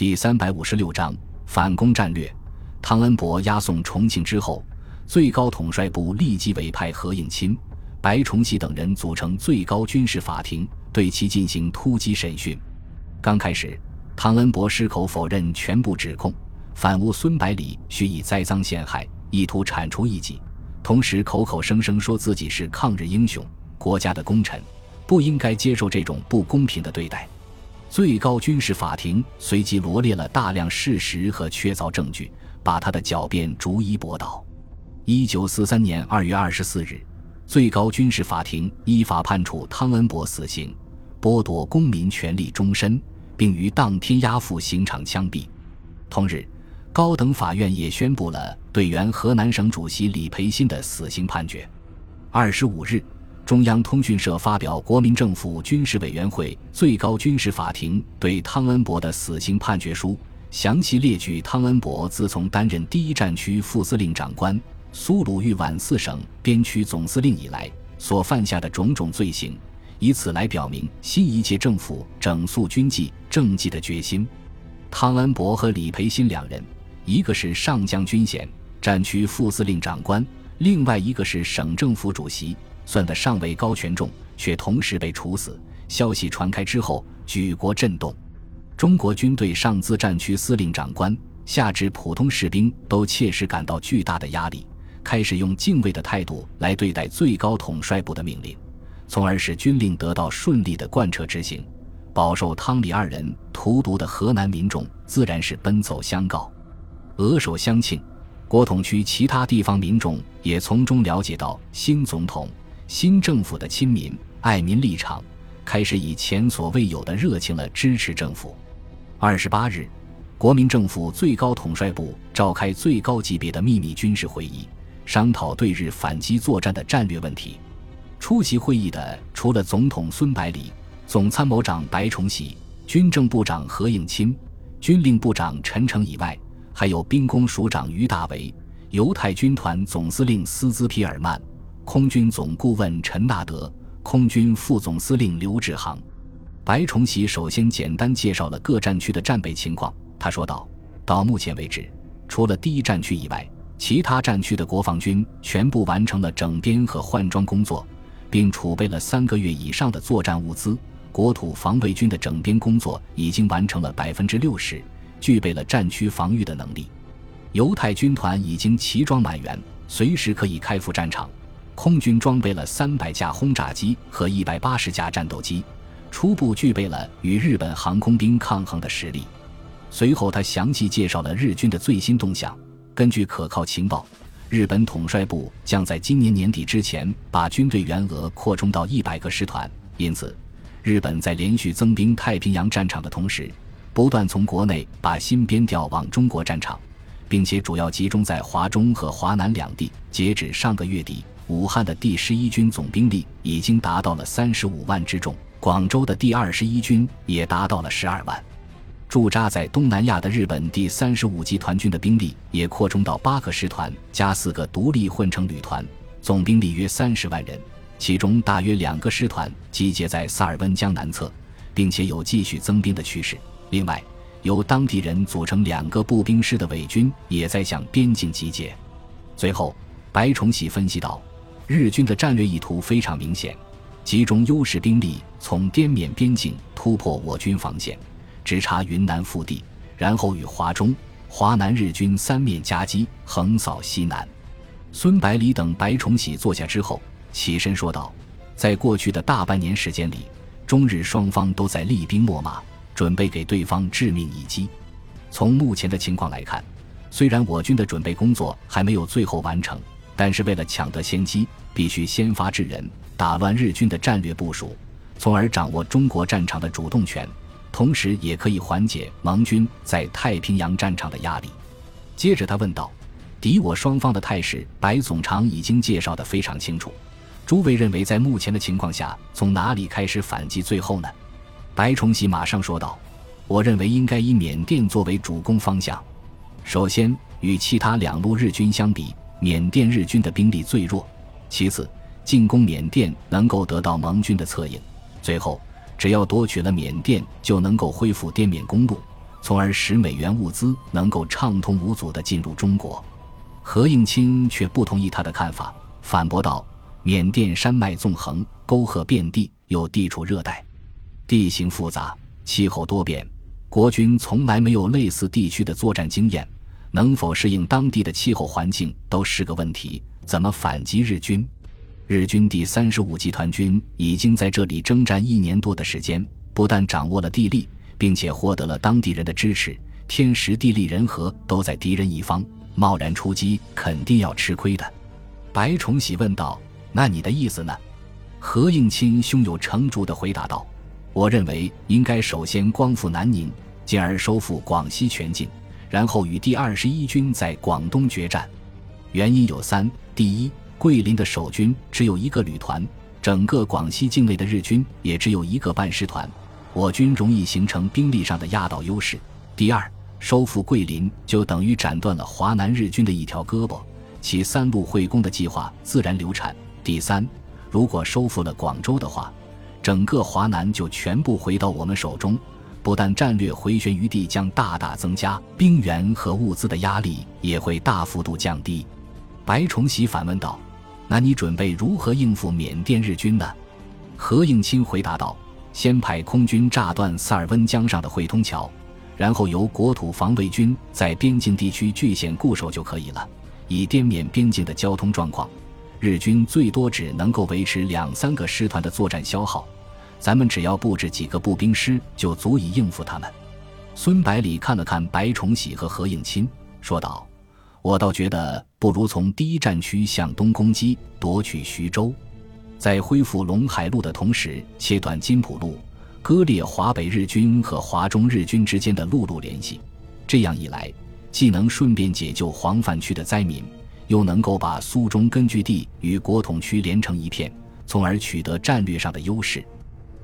第三百五十六章反攻战略。汤恩伯押送重庆之后，最高统帅部立即委派何应钦、白崇禧等人组成最高军事法庭，对其进行突击审讯。刚开始，汤恩伯矢口否认全部指控，反诬孙百里蓄意栽赃陷害，意图铲除异己，同时口口声声说自己是抗日英雄、国家的功臣，不应该接受这种不公平的对待。最高军事法庭随即罗列了大量事实和确凿证据，把他的狡辩逐一驳倒。一九四三年二月二十四日，最高军事法庭依法判处汤恩伯死刑，剥夺公民权利终身，并于当天押赴刑场枪毙。同日，高等法院也宣布了对原河南省主席李培新的死刑判决。二十五日。中央通讯社发表国民政府军事委员会最高军事法庭对汤恩伯的死刑判决书，详细列举汤恩伯自从担任第一战区副司令长官、苏鲁豫皖四省边区总司令以来所犯下的种种罪行，以此来表明新一届政府整肃军纪、政绩的决心。汤恩伯和李培新两人，一个是上将军衔战区副司令长官，另外一个是省政府主席。算得上位高权重，却同时被处死。消息传开之后，举国震动。中国军队上自战区司令长官，下至普通士兵，都切实感到巨大的压力，开始用敬畏的态度来对待最高统帅部的命令，从而使军令得到顺利的贯彻执行。饱受汤李二人荼毒的河南民众，自然是奔走相告，额首相庆。国统区其他地方民众也从中了解到新总统。新政府的亲民爱民立场开始以前所未有的热情了支持政府。二十八日，国民政府最高统帅部召开最高级别的秘密军事会议，商讨对日反击作战的战略问题。出席会议的除了总统孙百里、总参谋长白崇禧、军政部长何应钦、军令部长陈诚以外，还有兵工署长于大为、犹太军团总司令斯兹皮尔曼。空军总顾问陈纳德、空军副总司令刘志航、白崇禧首先简单介绍了各战区的战备情况。他说道：“到目前为止，除了第一战区以外，其他战区的国防军全部完成了整编和换装工作，并储备了三个月以上的作战物资。国土防卫军的整编工作已经完成了百分之六十，具备了战区防御的能力。犹太军团已经齐装满员，随时可以开赴战场。”空军装备了三百架轰炸机和一百八十架战斗机，初步具备了与日本航空兵抗衡的实力。随后，他详细介绍了日军的最新动向。根据可靠情报，日本统帅部将在今年年底之前把军队员额扩充到一百个师团。因此，日本在连续增兵太平洋战场的同时，不断从国内把新编调往中国战场，并且主要集中在华中和华南两地。截止上个月底。武汉的第十一军总兵力已经达到了三十五万之众，广州的第二十一军也达到了十二万，驻扎在东南亚的日本第三十五集团军的兵力也扩充到八个师团加四个独立混成旅团，总兵力约三十万人，其中大约两个师团集结在萨尔温江南侧，并且有继续增兵的趋势。另外，由当地人组成两个步兵师的伪军也在向边境集结。最后，白崇禧分析道。日军的战略意图非常明显，集中优势兵力从滇缅边境突破我军防线，直插云南腹地，然后与华中、华南日军三面夹击，横扫西南。孙百里等白崇禧坐下之后，起身说道：“在过去的大半年时间里，中日双方都在厉兵秣马，准备给对方致命一击。从目前的情况来看，虽然我军的准备工作还没有最后完成。”但是为了抢得先机，必须先发制人，打乱日军的战略部署，从而掌握中国战场的主动权，同时也可以缓解盟军在太平洋战场的压力。接着他问道：“敌我双方的态势，白总长已经介绍得非常清楚。诸位认为，在目前的情况下，从哪里开始反击最后呢？”白崇禧马上说道：“我认为应该以缅甸作为主攻方向。首先，与其他两路日军相比。”缅甸日军的兵力最弱，其次进攻缅甸能够得到盟军的策应，最后只要夺取了缅甸，就能够恢复滇缅公路，从而使美元物资能够畅通无阻地进入中国。何应钦却不同意他的看法，反驳道：“缅甸山脉纵横，沟壑遍地，又地处热带，地形复杂，气候多变，国军从来没有类似地区的作战经验，能否适应当地的气候环境都是个问题。怎么反击日军？日军第三十五集团军已经在这里征战一年多的时间，不但掌握了地利。”并且获得了当地人的支持，天时地利人和都在敌人一方，贸然出击肯定要吃亏的。白崇禧问道：“那你的意思呢？”何应钦胸有成竹地回答道：“我认为应该首先光复南宁，进而收复广西全境，然后与第二十一军在广东决战。原因有三：第一，桂林的守军只有一个旅团，整个广西境内的日军也只有一个半师团。”我军容易形成兵力上的压倒优势。第二，收复桂林就等于斩断了华南日军的一条胳膊，其三路会攻的计划自然流产。第三，如果收复了广州的话，整个华南就全部回到我们手中，不但战略回旋余地将大大增加，兵源和物资的压力也会大幅度降低。白崇禧反问道：“那你准备如何应付缅甸日军呢？”何应钦回答道。先派空军炸断萨尔温江上的汇通桥，然后由国土防卫军在边境地区据险固守就可以了，以滇缅边境的交通状况，日军最多只能够维持两三个师团的作战消耗，咱们只要布置几个步兵师就足以应付他们。孙百里看了看白崇禧和何应钦，说道：“我倒觉得不如从第一战区向东攻击，夺取徐州。”在恢复陇海路的同时，切断金浦路，割裂华北日军和华中日军之间的陆路联系。这样一来，既能顺便解救黄泛区的灾民，又能够把苏中根据地与国统区连成一片，从而取得战略上的优势。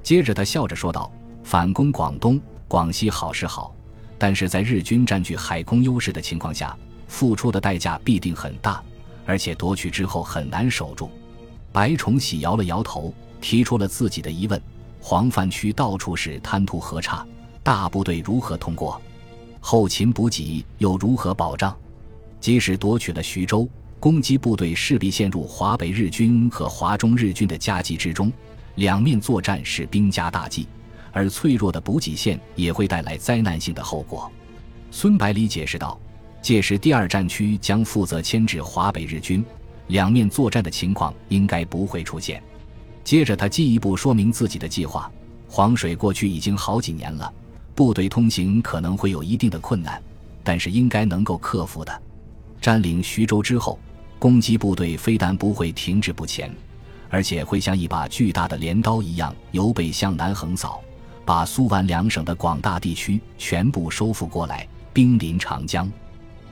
接着，他笑着说道：“反攻广东、广西好是好，但是在日军占据海空优势的情况下，付出的代价必定很大，而且夺取之后很难守住。”白崇禧摇了摇头，提出了自己的疑问：黄泛区到处是滩涂河岔，大部队如何通过？后勤补给又如何保障？即使夺取了徐州，攻击部队势必陷入华北日军和华中日军的夹击之中，两面作战是兵家大忌，而脆弱的补给线也会带来灾难性的后果。孙百里解释道：“届时第二战区将负责牵制华北日军。”两面作战的情况应该不会出现。接着，他进一步说明自己的计划：黄水过去已经好几年了，部队通行可能会有一定的困难，但是应该能够克服的。占领徐州之后，攻击部队非但不会停滞不前，而且会像一把巨大的镰刀一样由北向南横扫，把苏皖两省的广大地区全部收复过来，兵临长江。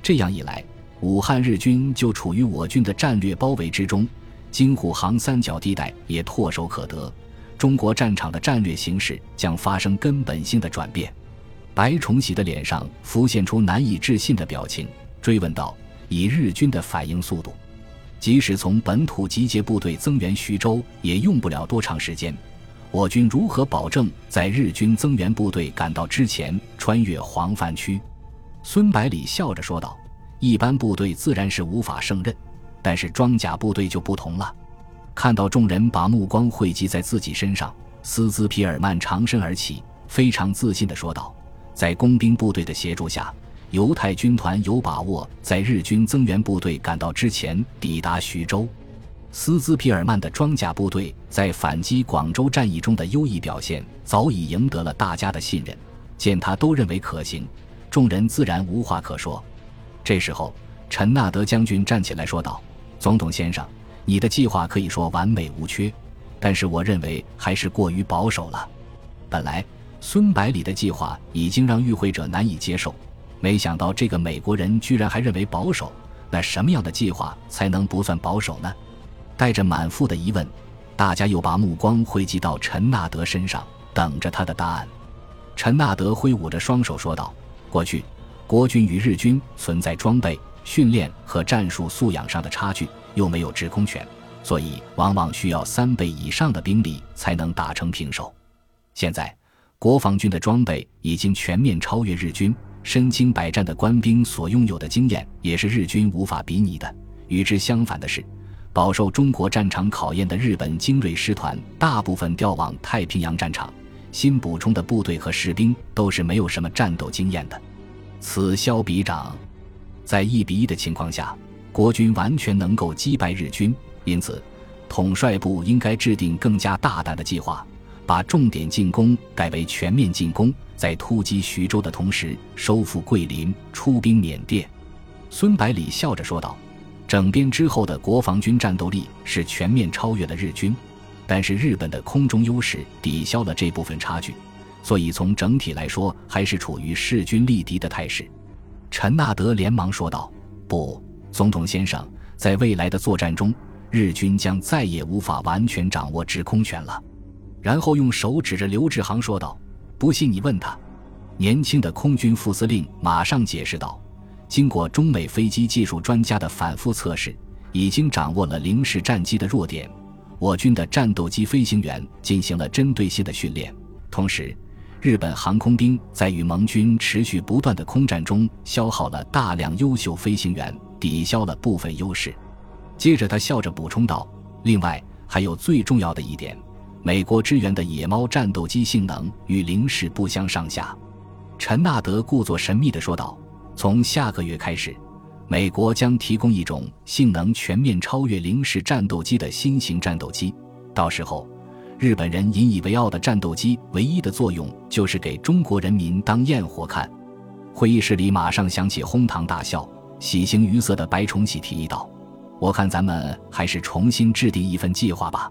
这样一来，武汉日军就处于我军的战略包围之中，京沪杭三角地带也唾手可得，中国战场的战略形势将发生根本性的转变。白崇禧的脸上浮现出难以置信的表情，追问道：“以日军的反应速度，即使从本土集结部队增援徐州，也用不了多长时间。我军如何保证在日军增援部队赶到之前穿越黄泛区？”孙百里笑着说道。一般部队自然是无法胜任，但是装甲部队就不同了。看到众人把目光汇集在自己身上，斯兹皮尔曼长身而起，非常自信地说道：“在工兵部队的协助下，犹太军团有把握在日军增援部队赶到之前抵达徐州。”斯兹皮尔曼的装甲部队在反击广州战役中的优异表现，早已赢得了大家的信任。见他都认为可行，众人自然无话可说。这时候，陈纳德将军站起来说道：“总统先生，你的计划可以说完美无缺，但是我认为还是过于保守了。本来孙百里的计划已经让与会者难以接受，没想到这个美国人居然还认为保守。那什么样的计划才能不算保守呢？”带着满腹的疑问，大家又把目光汇集到陈纳德身上，等着他的答案。陈纳德挥舞着双手说道：“过去。”国军与日军存在装备、训练和战术素养上的差距，又没有制空权，所以往往需要三倍以上的兵力才能打成平手。现在，国防军的装备已经全面超越日军，身经百战的官兵所拥有的经验也是日军无法比拟的。与之相反的是，饱受中国战场考验的日本精锐师团大部分调往太平洋战场，新补充的部队和士兵都是没有什么战斗经验的。此消彼长，在一比一的情况下，国军完全能够击败日军。因此，统帅部应该制定更加大胆的计划，把重点进攻改为全面进攻，在突击徐州的同时收复桂林，出兵缅甸。孙百里笑着说道：“整编之后的国防军战斗力是全面超越了日军，但是日本的空中优势抵消了这部分差距。”所以，从整体来说，还是处于势均力敌的态势。陈纳德连忙说道：“不，总统先生，在未来的作战中，日军将再也无法完全掌握制空权了。”然后用手指着刘志航说道：“不信你问他。”年轻的空军副司令马上解释道：“经过中美飞机技术专家的反复测试，已经掌握了零式战机的弱点。我军的战斗机飞行员进行了针对性的训练，同时。”日本航空兵在与盟军持续不断的空战中消耗了大量优秀飞行员，抵消了部分优势。接着，他笑着补充道：“另外，还有最重要的一点，美国支援的野猫战斗机性能与零式不相上下。”陈纳德故作神秘地说道：“从下个月开始，美国将提供一种性能全面超越零式战斗机的新型战斗机，到时候。”日本人引以为傲的战斗机，唯一的作用就是给中国人民当焰火看。会议室里马上响起哄堂大笑。喜形于色的白崇禧提议道：“我看咱们还是重新制定一份计划吧。”